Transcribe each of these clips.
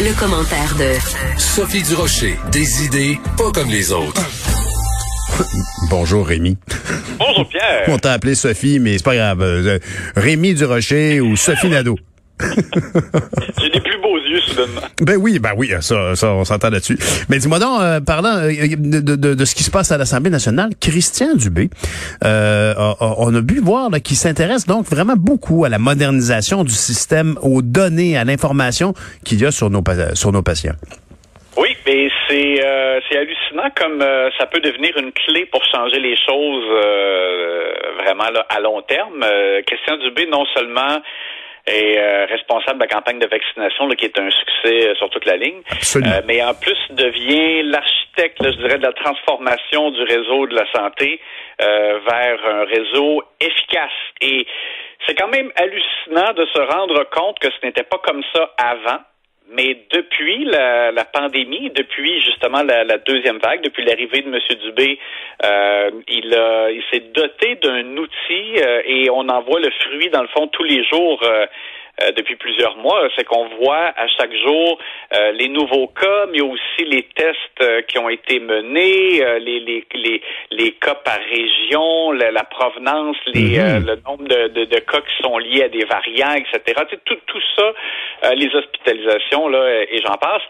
Le, commentaire de Sophie Durocher. Des idées pas comme les autres. Bonjour Rémi. Bonjour Pierre. On t'a appelé Sophie, mais c'est pas grave. Euh, Rémi Durocher ou Sophie Nadeau. J'ai des plus beaux yeux soudainement. Ben oui, ben oui, ça, ça on s'entend là-dessus. Mais dis-moi donc, euh, parlant euh, de, de, de, ce qui se passe à l'Assemblée nationale, Christian Dubé, euh, on a pu voir qu'il s'intéresse donc vraiment beaucoup à la modernisation du système, aux données, à l'information qu'il y a sur nos, sur nos patients. Oui, mais c'est euh, c'est hallucinant comme euh, ça peut devenir une clé pour changer les choses vraiment là, à long terme. Christian Dubé, non seulement est euh, responsable de la campagne de vaccination, là, qui est un succès euh, sur toute la ligne. Euh, mais en plus devient l'architecte, je dirais, de la transformation du réseau de la santé vers un réseau efficace. Et c'est quand même hallucinant de se rendre compte que ce n'était pas comme ça avant. Mais depuis la, pandémie, depuis justement la, la deuxième vague, depuis l'arrivée de M. Dubé, euh, il, il s'est doté d'un outil euh, et on en voit le fruit dans le fond tous les jours. Euh, euh, depuis plusieurs mois, c'est qu'on voit à chaque jour euh, les nouveaux cas, mais aussi les tests euh, qui ont été menés, les, les, les, les, cas par région, la, provenance, les, mhm. le nombre de, de, de, cas qui sont liés à des variants, etc. Tu sais, tout, tout ça, les hospitalisations, là, et j'en passe,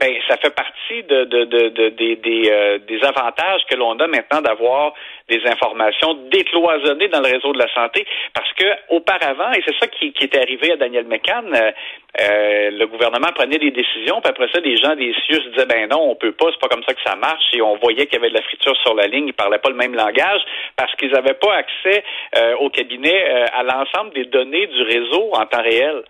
ben, ça fait partie de, de, de, des, des, des avantages que l'on a maintenant d'avoir des informations décloisonnées dans le réseau de la santé, parce que auparavant, et c'est ça qui, qui était arrivé à Daniel McCann, euh, euh, le gouvernement prenait des décisions, puis après ça, des gens des CIUS disaient ben non, on peut pas, c'est pas comme ça que ça marche, et on voyait qu'il y avait de la friture sur la ligne, ils parlaient pas le même langage, parce qu'ils n'avaient pas accès euh, au cabinet à l'ensemble des données du réseau en temps réel.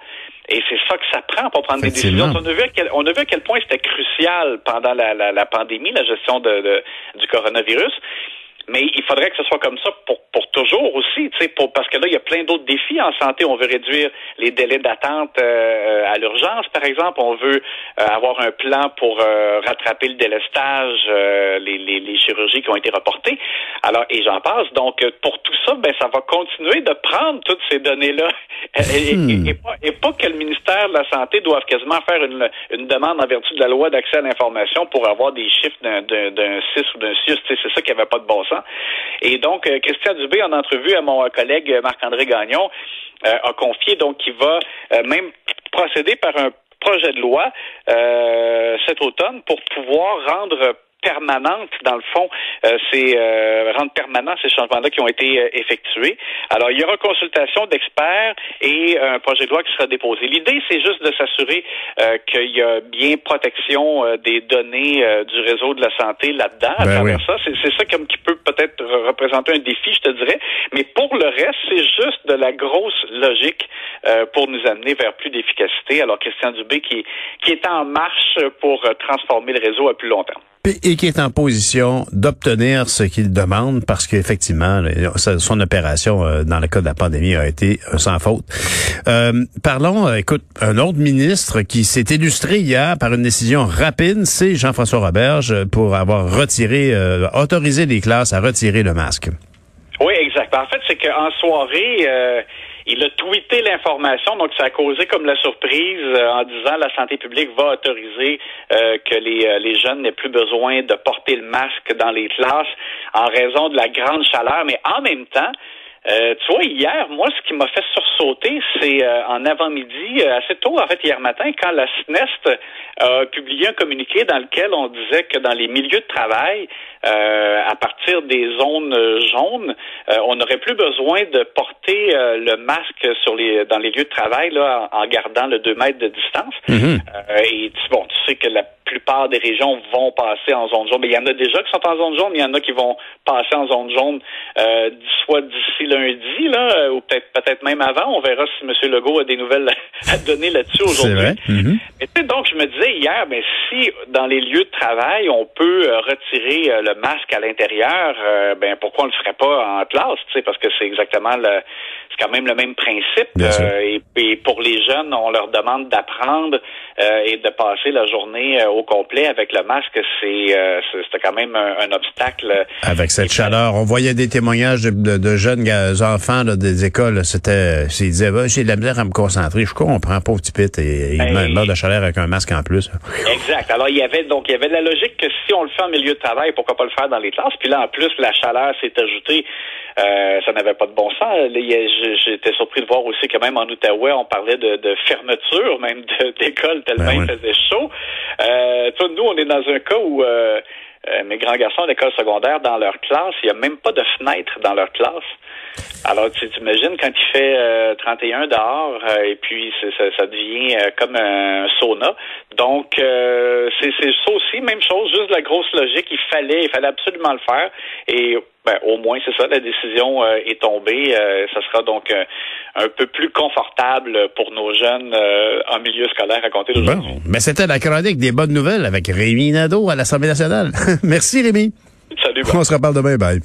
Et c'est ça que ça prend pour prendre des décisions. On a vu à quel, on a vu à quel point c'était crucial pendant la, la, la, pandémie, la gestion de, de, du coronavirus. Il faudrait que ce soit comme ça pour, pour toujours aussi, tu sais, pour, parce que là, il y a plein d'autres défis en santé. On veut réduire les délais d'attente euh, à l'urgence, par exemple. On veut euh, avoir un plan pour euh, rattraper le délestage, les, les, les, chirurgies qui ont été reportées. Alors, et j'en passe. Donc, pour tout ça, ben, ça va continuer de prendre toutes ces données-là. Et, hmm. et, pas, et, pas, que le ministère de la Santé doive quasiment faire une, une demande en vertu de la loi d'accès à l'information pour avoir des chiffres d'un, d'un, 6 ou d'un 6. C'est ça qui avait pas de bon sens. Et donc, euh, Christian Dubé, en entrevue à mon collègue Marc-André Gagnon, euh, a confié donc qu'il va euh, même procéder par un projet de loi cet automne pour pouvoir rendre permanente, dans le fond, euh, c'est euh, rendre permanents ces changements-là qui ont été euh, effectués. Alors, il y aura consultation d'experts et un projet de loi qui sera déposé. L'idée, c'est juste de s'assurer euh, qu'il y a bien protection des données du réseau de la santé là-dedans. à ben travers ça, c'est ça comme qui peut peut-être représenter un défi, je te dirais. Mais pour le reste, c'est juste de la grosse logique pour nous amener vers plus d'efficacité. Alors, Christian Dubé qui, qui est en marche pour transformer le réseau à plus long terme et qui est en position d'obtenir ce qu'il demande parce qu'effectivement, son opération euh, dans le cas de la pandémie a été euh, sans faute. Euh, parlons, écoute, un autre ministre qui s'est illustré hier par une décision rapide, c'est Jean-François Roberge pour avoir retiré, autorisé les classes à retirer le masque. Oui, exact. En fait, c'est qu'en soirée, il a tweeté l'information, donc ça a causé comme la surprise euh, en disant la santé publique va autoriser euh, que les, euh, les jeunes n'aient plus besoin de porter le masque dans les classes en raison de la grande chaleur. Mais en même temps, tu vois, hier, moi, ce qui m'a fait sursauter, c'est en avant-midi, assez tôt, en fait, hier matin, quand la SNEST a publié un communiqué dans lequel on disait que dans les milieux de travail, euh, à partir des zones jaunes, euh, on n'aurait plus besoin de porter euh, le masque sur les dans les lieux de travail là, en, gardant le 2 mètres de distance. Mhm. et bon, tu sais que la plupart des régions vont passer en zone jaune. Mais il y en a déjà qui sont en zone jaune, il y en a qui vont passer en zone jaune soit d'ici lundi, là, ou peut-être peut-être même avant. On verra si M. Legault a des nouvelles à donner là-dessus aujourd'hui. Mhm. donc, je me disais hier, mais si dans les lieux de travail, on peut retirer le masque à l'intérieur, euh, ben pourquoi on le ferait pas en classe, parce que c'est exactement le, c'est quand même le même principe. Euh, et, pour les jeunes, on leur demande d'apprendre euh, et de passer la journée au complet avec le masque, c'est euh, c'était quand même un, obstacle. Avec cette chaleur, on voyait des témoignages de, jeunes enfants des écoles. C'était, ils disaient, bah, j'ai de la misère à me concentrer. Je comprends, pauvre petit pit, et il ben, meurt de chaleur avec un masque en plus. Exact. Alors il y avait donc il y avait la logique que si on le fait en milieu de travail, pourquoi pas le faire dans les classes? Puis là, en plus, la chaleur s'est ajoutée. Euh, ça n'avait pas de bon sens. J'étais surpris de voir aussi que même en Outaouais, on parlait de, fermeture même d'école tellement ben il faisait chaud. Euh, nous, on est dans un cas où euh, euh, mes grands garçons d'école secondaire, dans leur classe, il n'y a même pas de fenêtre dans leur classe. Alors, tu t'imagines quand il fait 31 dehors et puis ça, devient comme un sauna. Donc, c'est ça aussi, même chose, juste la grosse logique. Il fallait, il fallait absolument le faire. Et ben, au moins, c'est ça, la décision euh, est tombée. Euh, ça sera donc euh, un peu plus confortable pour nos jeunes en milieu scolaire à compter d'aujourd'hui. Bon, mais c'était la chronique des bonnes nouvelles avec Rémi Nadeau à l'Assemblée nationale. Merci, Rémi. On se reparle demain, bye.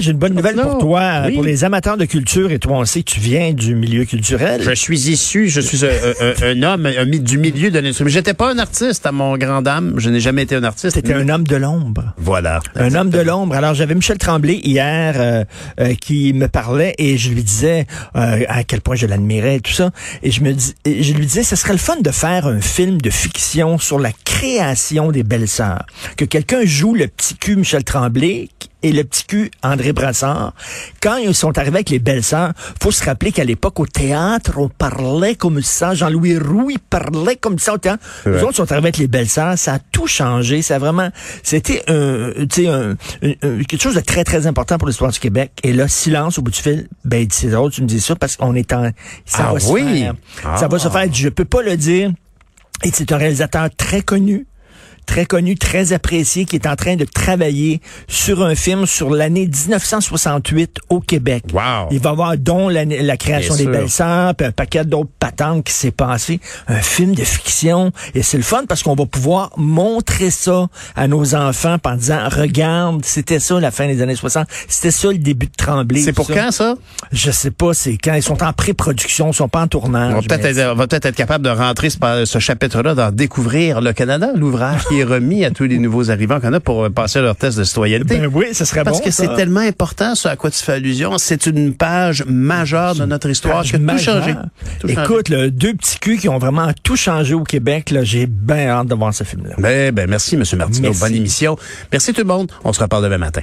J'ai une bonne nouvelle pour toi, euh, pour les amateurs de culture, et toi, on sait que tu viens du milieu culturel. Je suis issu, je suis un, homme du milieu de l'industrie. J'étais pas un artiste à mon grand dame, je n'ai jamais été un artiste. C'était un homme de l'ombre. Voilà. Un homme de l'ombre. Alors, j'avais Michel Tremblay hier euh, euh, qui me parlait et je lui disais à quel point je l'admirais et tout ça. Et je me dis, je lui disais, ce serait le fun de faire un film de fiction sur la création des belles-sœurs. Que quelqu'un joue le petit cul Michel Tremblay et le petit cul André Brassard. Quand ils sont arrivés avec les belles-sœurs, faut se rappeler qu'à l'époque, au théâtre, on parlait comme ça. Jean-Louis Roux, il parlait comme ça au théâtre. Les autres sont arrivés avec les belles-sœurs. Ça a tout changé. Ça a vraiment, c'était un, un, quelque chose de très, très important pour l'histoire du Québec. Et là, silence au bout du fil. Ben, c'est drôle, tu me dis ça parce qu'on est en, ça ah va oui? se faire. Ça va se ah. faire. Je peux pas le dire. Et c'est un réalisateur très connu très connu, très apprécié, qui est en train de travailler sur un film sur l'année 1968 au Québec. Wow. Il va voir dont la, la création des belles-sœurs, puis un paquet d'autres patentes qui s'est passé. Un film de fiction. Et c'est le fun parce qu'on va pouvoir montrer ça à nos enfants en disant, regarde, c'était ça la fin des années 60. C'était ça le début de Tremblay. C'est pour quand ça? Je sais pas, c'est quand ils sont en pré-production, ils sont pas en tournage. On va peut-être être, capable de rentrer ce, ce chapitre-là dans Découvrir le Canada, l'ouvrage est remis à tous les nouveaux arrivants qu'on a pour passer leur test de citoyenneté. Ben oui, ce serait Parce bon. Parce que c'est tellement important, ce à quoi tu fais allusion. C'est une page majeure de notre histoire qui a tout changé. Écoute, deux petits culs qui ont vraiment tout changé au Québec. Là, j'ai bien hâte de voir ce film-là. Ben, ben, merci, M. Martineau. Bonne émission. Merci tout le monde. On se reparle demain matin.